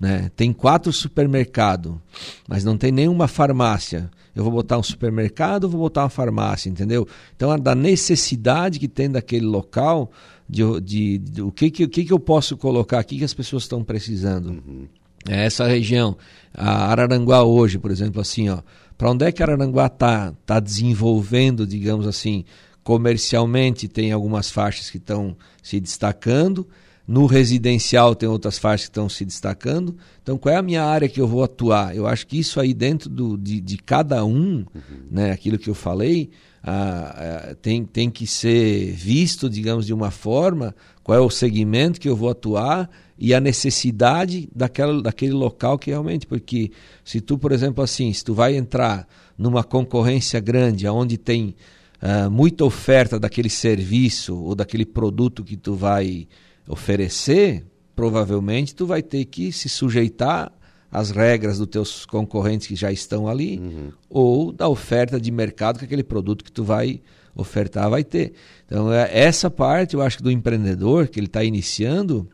né? Tem quatro supermercados, mas não tem nenhuma farmácia eu vou botar um supermercado, vou botar uma farmácia, entendeu? Então, da necessidade que tem daquele local, de, de, de o, que, que, o que, que eu posso colocar aqui que as pessoas estão precisando. Uhum. É essa região, a Araranguá hoje, por exemplo, assim, ó, para onde é que Araranguá está tá desenvolvendo, digamos assim, comercialmente, tem algumas faixas que estão se destacando, no residencial tem outras faixas que estão se destacando. Então, qual é a minha área que eu vou atuar? Eu acho que isso aí dentro do, de, de cada um, uhum. né, aquilo que eu falei, tem, tem que ser visto, digamos, de uma forma, qual é o segmento que eu vou atuar e a necessidade daquela, daquele local que realmente, porque se tu, por exemplo, assim, se tu vai entrar numa concorrência grande, onde tem ah, muita oferta daquele serviço ou daquele produto que tu vai oferecer, provavelmente tu vai ter que se sujeitar às regras dos teus concorrentes que já estão ali uhum. ou da oferta de mercado que aquele produto que tu vai ofertar vai ter. Então, é, essa parte, eu acho que do empreendedor que ele está iniciando,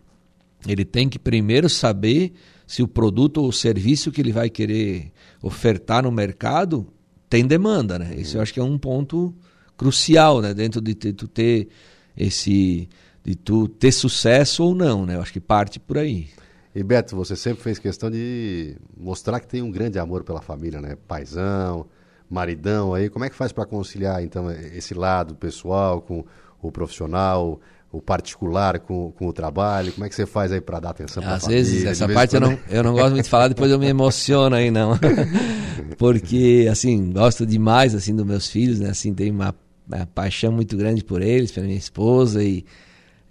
ele tem que primeiro saber se o produto ou o serviço que ele vai querer ofertar no mercado tem demanda, né? Uhum. Isso eu acho que é um ponto crucial, né? Dentro de tu ter esse de tu ter sucesso ou não, né? Eu acho que parte por aí. E Beto, você sempre fez questão de mostrar que tem um grande amor pela família, né? Paizão, maridão aí. Como é que faz para conciliar então esse lado pessoal com o profissional, o particular com, com o trabalho? Como é que você faz aí para dar atenção para a família? Às vezes essa parte eu não, eu não gosto muito de falar, depois eu me emociono aí não. (laughs) Porque assim, gosto demais assim dos meus filhos, né? Assim, tenho uma, uma paixão muito grande por eles, pela minha esposa e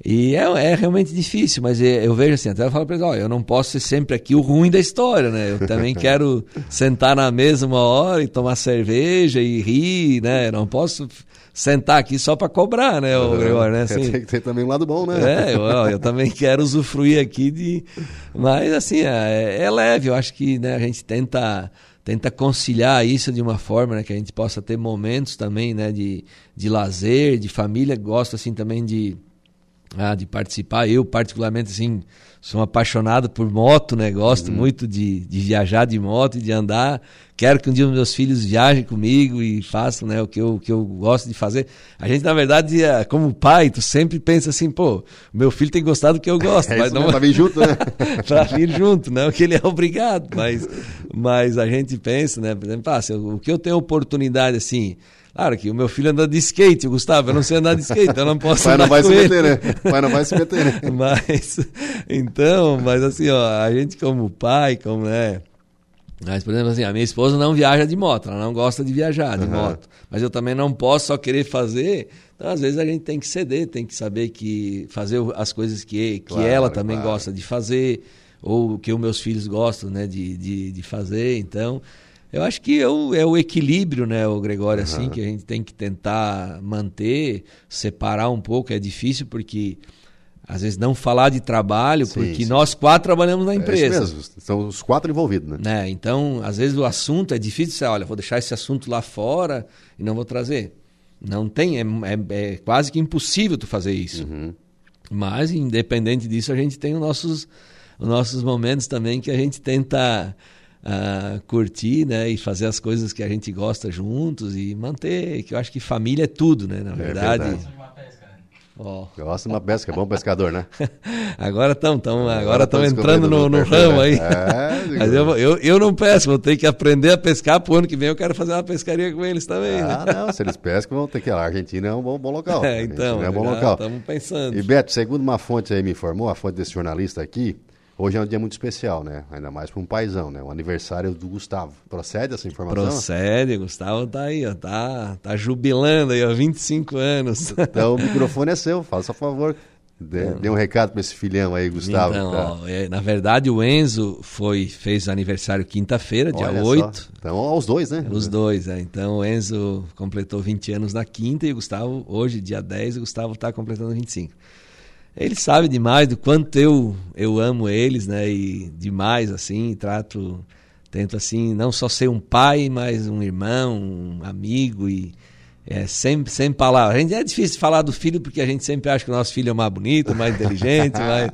e é, é, realmente difícil, mas é, eu vejo assim, até eu falo para eles, ó, eu não posso ser sempre aqui o ruim da história, né? Eu também (laughs) quero sentar na mesa uma hora e tomar cerveja e rir, né? Eu não posso sentar aqui só para cobrar, né, o Gregório, né? (laughs) Assim, Tem que ter também um lado bom, né? É, eu, eu também (laughs) quero usufruir aqui de... Mas, assim, é, é leve, eu acho que né, a gente tenta tenta conciliar isso de uma forma né, que a gente possa ter momentos também né, de, de lazer, de família. Gosto assim também de ah, de participar. Eu, particularmente, assim, sou apaixonado por moto, né? Gosto uhum. muito de, de viajar de moto e de andar. Quero que um dia meus filhos viajem comigo e façam né, o, que eu, o que eu gosto de fazer. A gente, na verdade, é, como pai, tu sempre pensa assim, pô, meu filho tem gostado do que eu gosto. (laughs) É mas não... Pra vir (laughs) junto, né? pra vir junto, não que ele é obrigado. Mas, mas a gente pensa, né? Por exemplo, ah, o que eu tenho oportunidade, assim Claro que o meu filho anda de skate, Gustavo, eu não sei andar de skate, eu não posso Pai não vai se meter, né? Pai não vai se meter, né? (laughs) mas, então, mas assim, ó, a gente como pai, como, né... Mas, por exemplo, assim, a minha esposa não viaja de moto, ela não gosta de viajar de uhum. moto. Mas eu também não posso só querer fazer. Então, às vezes, a gente tem que ceder, tem que saber que fazer as coisas que, que claro, ela também claro. gosta de fazer, ou que os meus filhos gostam né, de, de, de fazer. Então, eu acho que é o, é o equilíbrio, né, o Gregório, uhum. assim, que a gente tem que tentar manter, separar um pouco. É difícil porque às vezes não falar de trabalho, sim, porque sim. nós quatro trabalhamos na empresa. É mesmo, são os quatro envolvidos, né? né? Então, às vezes o assunto é difícil, você, olha, vou deixar esse assunto lá fora e não vou trazer. Não tem, é, é, é quase que impossível tu fazer isso. Uhum. Mas, independente disso, a gente tem os nossos os nossos momentos também que a gente tenta uh, curtir, né? E fazer as coisas que a gente gosta juntos e manter, que eu acho que família é tudo, né? Na verdade. É verdade. Oh. Gosta de uma pesca, é bom pescador, né? (laughs) agora estamos tamo, agora agora entrando no, no ramo aí. É, (laughs) Mas eu, eu, eu não pesco, vou ter que aprender a pescar pro ano que vem. Eu quero fazer uma pescaria com eles também. Ah, né? não, se eles pescam, vão ter que ir lá. A Argentina é um bom, bom local. (laughs) É, então, é um bom local. Estamos pensando. E Beto, segundo uma fonte aí me informou, a fonte desse jornalista aqui, Hoje é um dia muito especial, né? Ainda mais para um paizão, né? O aniversário do Gustavo. Procede essa informação? Procede, Gustavo tá aí, ó, tá, tá jubilando aí, ó, 25 anos. Então o microfone é seu, faça favor. Dê, dê um recado para esse filhão aí, Gustavo. Então, tá. ó, é, na verdade, o Enzo foi, fez aniversário quinta-feira, dia Olha 8. Só. Então, aos dois, né? Os dois, é. Então, o Enzo completou 20 anos na quinta e o Gustavo, hoje, dia 10, o Gustavo está completando 25 ele sabe demais do quanto eu eu amo eles, né? E demais assim, trato tento assim não só ser um pai, mas um irmão, um amigo e é sempre sem palavras. A gente é difícil falar do filho porque a gente sempre acha que o nosso filho é mais bonito, mais inteligente, (laughs) mas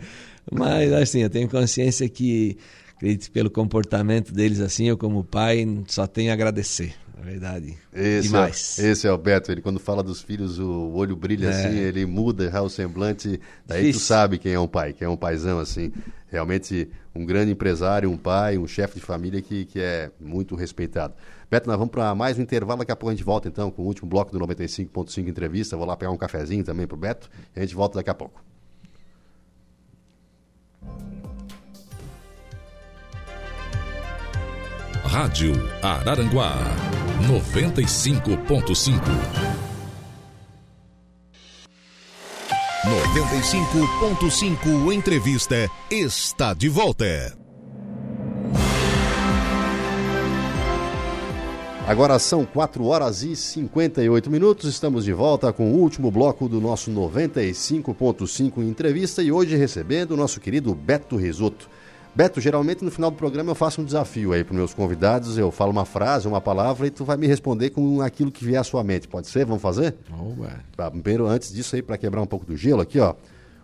mas assim, eu tenho consciência que acredito pelo comportamento deles assim, eu como pai só tenho a agradecer. Na verdade, esse demais. É, esse é o Beto, ele quando fala dos filhos, o olho brilha é. assim, ele muda já o semblante, daí Difícil. tu sabe quem é um pai, quem é um paizão assim. Realmente um grande empresário, um pai, um chefe de família que, que é muito respeitado. Beto, nós vamos para mais um intervalo, daqui a pouco a gente volta então com o último bloco do 95.5 entrevista. Vou lá pegar um cafezinho também pro Beto e a gente volta daqui a pouco. Rádio Araranguá 95.5. 95.5 Entrevista está de volta. Agora são 4 horas e 58 minutos. Estamos de volta com o último bloco do nosso 95.5 entrevista e hoje recebendo o nosso querido Beto Risoto. Beto, geralmente no final do programa eu faço um desafio aí para meus convidados. Eu falo uma frase, uma palavra e tu vai me responder com aquilo que vier à sua mente. Pode ser? Vamos fazer? Tá, primeiro, antes disso aí, para quebrar um pouco do gelo aqui, ó.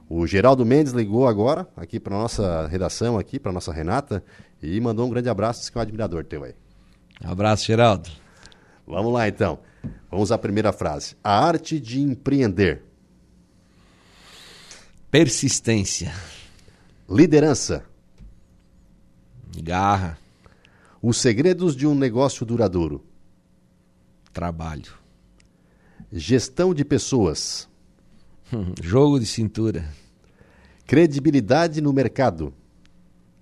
O Geraldo Mendes ligou agora aqui para nossa redação aqui, para nossa Renata e mandou um grande abraço, disse que é um admirador teu aí. abraço, Geraldo. Vamos lá então. Vamos à primeira frase. A arte de empreender. Persistência. Liderança. Garra. Os segredos de um negócio duradouro. Trabalho. Gestão de pessoas. (laughs) Jogo de cintura. Credibilidade no mercado.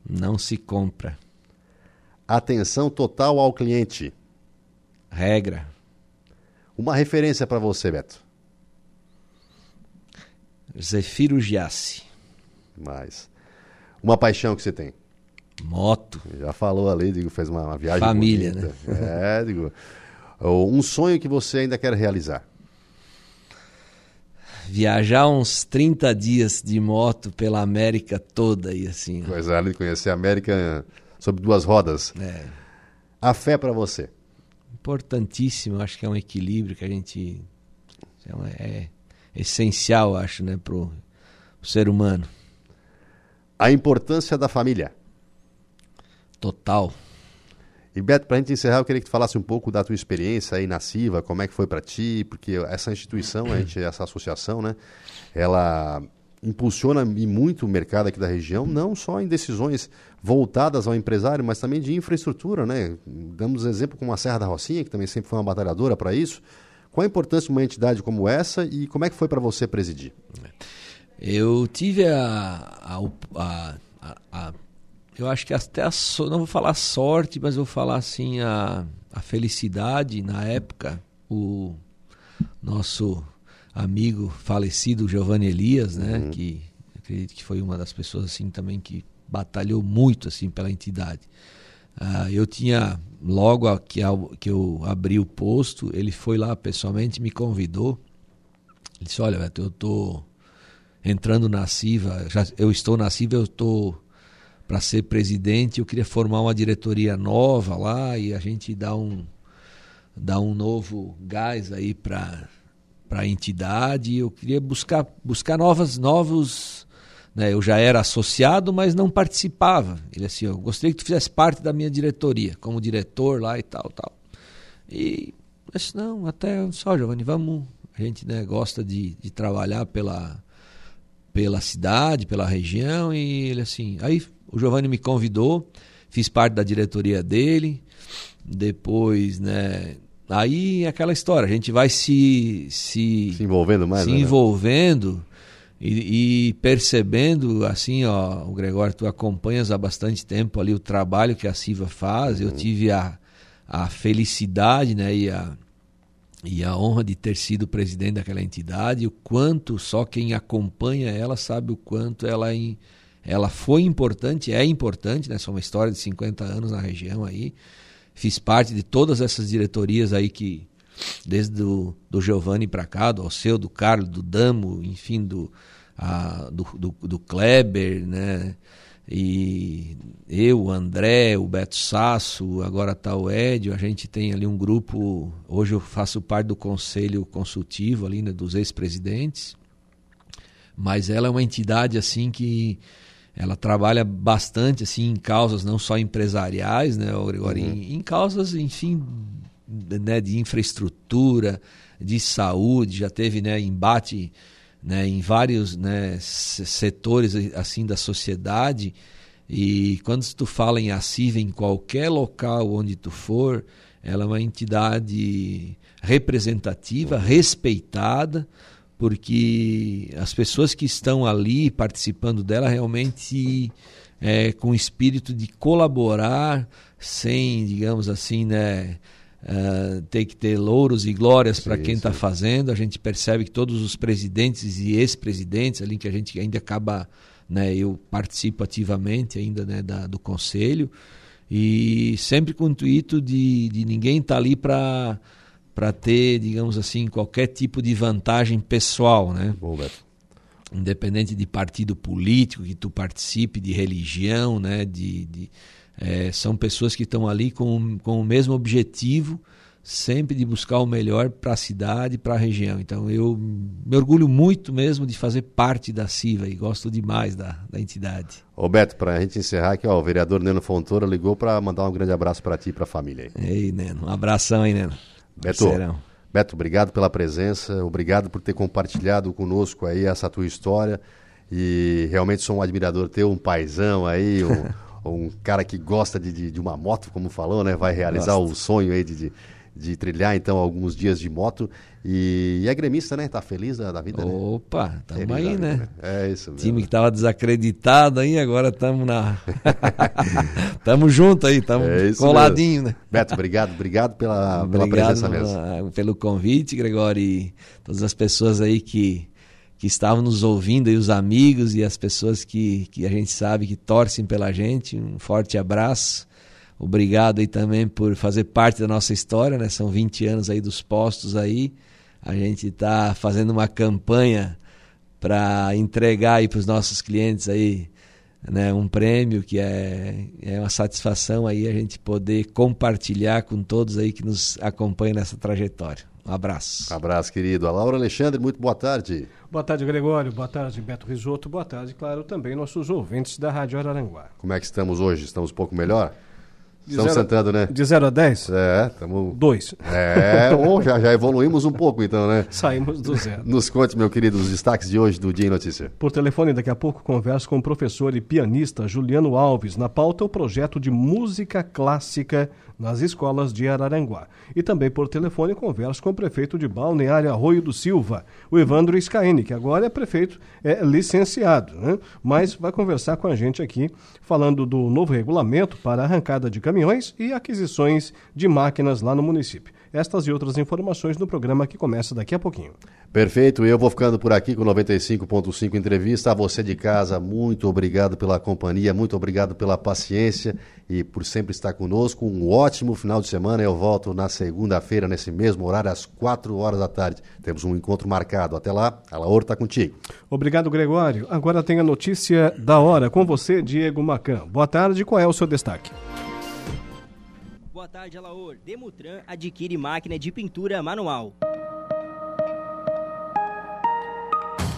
Não se compra. Atenção total ao cliente. Regra. Uma referência para você, Beto. Zefiro Giassi. Mais. Uma paixão que você tem. Moto. Já falou ali, digo, fez uma, uma viagem. Família, bonita. né? É, digo. Um sonho que você ainda quer realizar. Viajar uns 30 dias de moto pela América toda e assim. Coisa ali de conhecer a América sobre duas rodas. É. A fé para você. Importantíssimo, acho que é um equilíbrio que a gente é, é essencial, acho, né, pro, pro ser humano. A importância da família. Total. E Beto, para a gente encerrar, eu queria que tu falasse um pouco da tua experiência aí na CIVA, como é que foi para ti, porque essa instituição, a gente, essa associação, né, ela impulsiona muito o mercado aqui da região, não só em decisões voltadas ao empresário, mas também de infraestrutura, né? Damos exemplo como a Serra da Rocinha, que também sempre foi uma batalhadora para isso. Qual a importância de uma entidade como essa e como é que foi para você presidir? Eu tive a, a, a, a eu acho que até a, não vou falar sorte, mas vou falar assim a, a felicidade na época o nosso amigo falecido Giovanni Elias, né, uhum. que acredito que foi uma das pessoas assim também que batalhou muito assim pela entidade. Uh, eu tinha logo que, que eu abri o posto, ele foi lá pessoalmente me convidou. Ele disse: "Olha, Beto, eu tô entrando na CIVA, já, eu estou na CIVA, eu estou para ser presidente, eu queria formar uma diretoria nova lá e a gente dar um dar um novo gás aí para a entidade. Eu queria buscar buscar novas novos né, eu já era associado, mas não participava. Ele assim, eu gostaria que tu fizesse parte da minha diretoria, como diretor lá e tal, tal. E disse, não, até só, Giovanni, vamos. A gente né, gosta de, de trabalhar pela, pela cidade, pela região, e ele assim. Aí o Giovanni me convidou, fiz parte da diretoria dele, depois, né? Aí aquela história, a gente vai se. Se, se envolvendo mais, Se né? envolvendo. E, e, percebendo, assim, ó, o Gregório, tu acompanhas há bastante tempo ali o trabalho que a Siva faz. Uhum. Eu tive a, a felicidade né, e, a, e a honra de ter sido presidente daquela entidade. O quanto só quem acompanha ela sabe o quanto ela, ela foi importante, é importante, né? São uma história de 50 anos na região aí. Fiz parte de todas essas diretorias aí que, desde do, do Giovanni para cá, do Alceu, do Carlos, do Damo, enfim, do, a, do, do, do, Kleber, né? E eu, o André, o Beto Sasso, agora está o Edio, a gente tem ali um grupo, hoje eu faço parte do conselho consultivo ali, né, dos ex-presidentes, mas ela é uma entidade assim que ela trabalha bastante assim em causas não só empresariais, né, Gregório, uhum. em, em causas, enfim, né, de infraestrutura, de saúde, já teve né, embate né, em vários né, setores assim da sociedade. E quando tu fala em ACIV em qualquer local onde tu for, ela é uma entidade representativa, respeitada, porque as pessoas que estão ali participando dela realmente é, com o espírito de colaborar, sem, digamos assim, né, Uh, tem que ter louros e glórias para quem está fazendo. A gente percebe que todos os presidentes e ex-presidentes ali que a gente ainda acaba, né, eu participo ativamente ainda né, da, do conselho e sempre com o intuito de, de ninguém estar tá ali para para ter, digamos assim, qualquer tipo de vantagem pessoal, né? Bom, Beto. Independente de partido político que tu participe, de religião, né, de, de é, são pessoas que estão ali com, com o mesmo objetivo, sempre de buscar o melhor para a cidade, para a região. Então eu me orgulho muito mesmo de fazer parte da CIVA e gosto demais da, da entidade. Roberto, para a gente encerrar aqui, ó, o vereador Neno Fontoura ligou para mandar um grande abraço para ti e para a família. Aí. Ei, Neno, um abração aí, Neno. Beto, Beto, obrigado pela presença, obrigado por ter compartilhado conosco aí essa tua história e realmente sou um admirador teu, um paizão aí, um... (laughs) um cara que gosta de, de, de, uma moto, como falou, né? Vai realizar Gosto. o sonho aí de, de, de, trilhar, então, alguns dias de moto. E, e é gremista, né? Tá feliz da, da vida, né? Opa, né? tamo feliz aí, né? É isso mesmo. Time que tava desacreditado aí, agora tamo na... (laughs) tamo junto aí, tamo é coladinho, mesmo. né? Beto, obrigado, obrigado pela, obrigado pela presença mesmo. Pelo convite, Gregório, e todas as pessoas aí que que estavam nos ouvindo e os amigos e as pessoas que, que a gente sabe que torcem pela gente. Um forte abraço. Obrigado aí também por fazer parte da nossa história, né? São 20 anos aí dos postos aí. A gente está fazendo uma campanha para entregar aí para os nossos clientes aí né, um prêmio que é, é uma satisfação aí a gente poder compartilhar com todos aí que nos acompanham nessa trajetória. Um abraço. Um abraço, querido. A Laura Alexandre, muito boa tarde. Boa tarde, Gregório. Boa tarde, Beto Risoto. Boa tarde, claro, também nossos ouvintes da Rádio Araranguá. Como é que estamos hoje? Estamos um pouco melhor? Estamos zero, sentando, né? De 0 a 10? É, estamos. Dois. É, bom, já, já evoluímos um pouco então, né? Saímos do zero. Nos conte, meu querido, os destaques de hoje do Dia em Notícia. Por telefone, daqui a pouco, converso com o professor e pianista Juliano Alves. Na pauta, o projeto de música clássica nas escolas de Araranguá. E também por telefone converso com o prefeito de Balneário Arroio do Silva, o Evandro Scaini, que agora é prefeito, é licenciado, né? mas vai conversar com a gente aqui falando do novo regulamento para arrancada de caminhões e aquisições de máquinas lá no município. Estas e outras informações no programa que começa daqui a pouquinho. Perfeito, eu vou ficando por aqui com 95.5 entrevista. A você de casa, muito obrigado pela companhia, muito obrigado pela paciência e por sempre estar conosco. Um ótimo final de semana. Eu volto na segunda-feira, nesse mesmo horário, às 4 horas da tarde. Temos um encontro marcado. Até lá, a Laura está contigo. Obrigado, Gregório. Agora tem a notícia da hora com você, Diego Macan. Boa tarde, qual é o seu destaque? Boa tarde, Alaor. Demutran adquire máquina de pintura manual.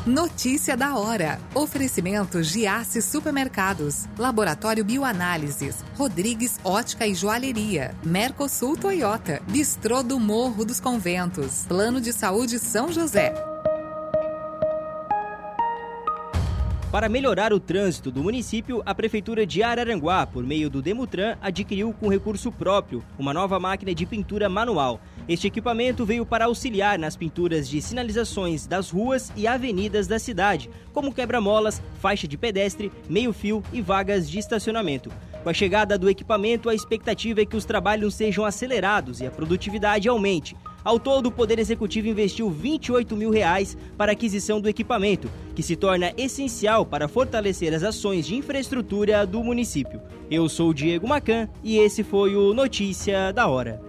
Notícia da hora. Oferecimento Giasse Supermercados, Laboratório Bioanálises, Rodrigues Ótica e Joalheria, Mercosul Toyota, Bistrô do Morro dos Conventos, Plano de Saúde São José. Para melhorar o trânsito do município, a Prefeitura de Araranguá, por meio do Demutran, adquiriu com recurso próprio uma nova máquina de pintura manual. Este equipamento veio para auxiliar nas pinturas de sinalizações das ruas e avenidas da cidade, como quebra-molas, faixa de pedestre, meio-fio e vagas de estacionamento. Com a chegada do equipamento, a expectativa é que os trabalhos sejam acelerados e a produtividade aumente. Ao todo, o Poder Executivo investiu 28 mil reais para a aquisição do equipamento, que se torna essencial para fortalecer as ações de infraestrutura do município. Eu sou o Diego Macan e esse foi o Notícia da Hora.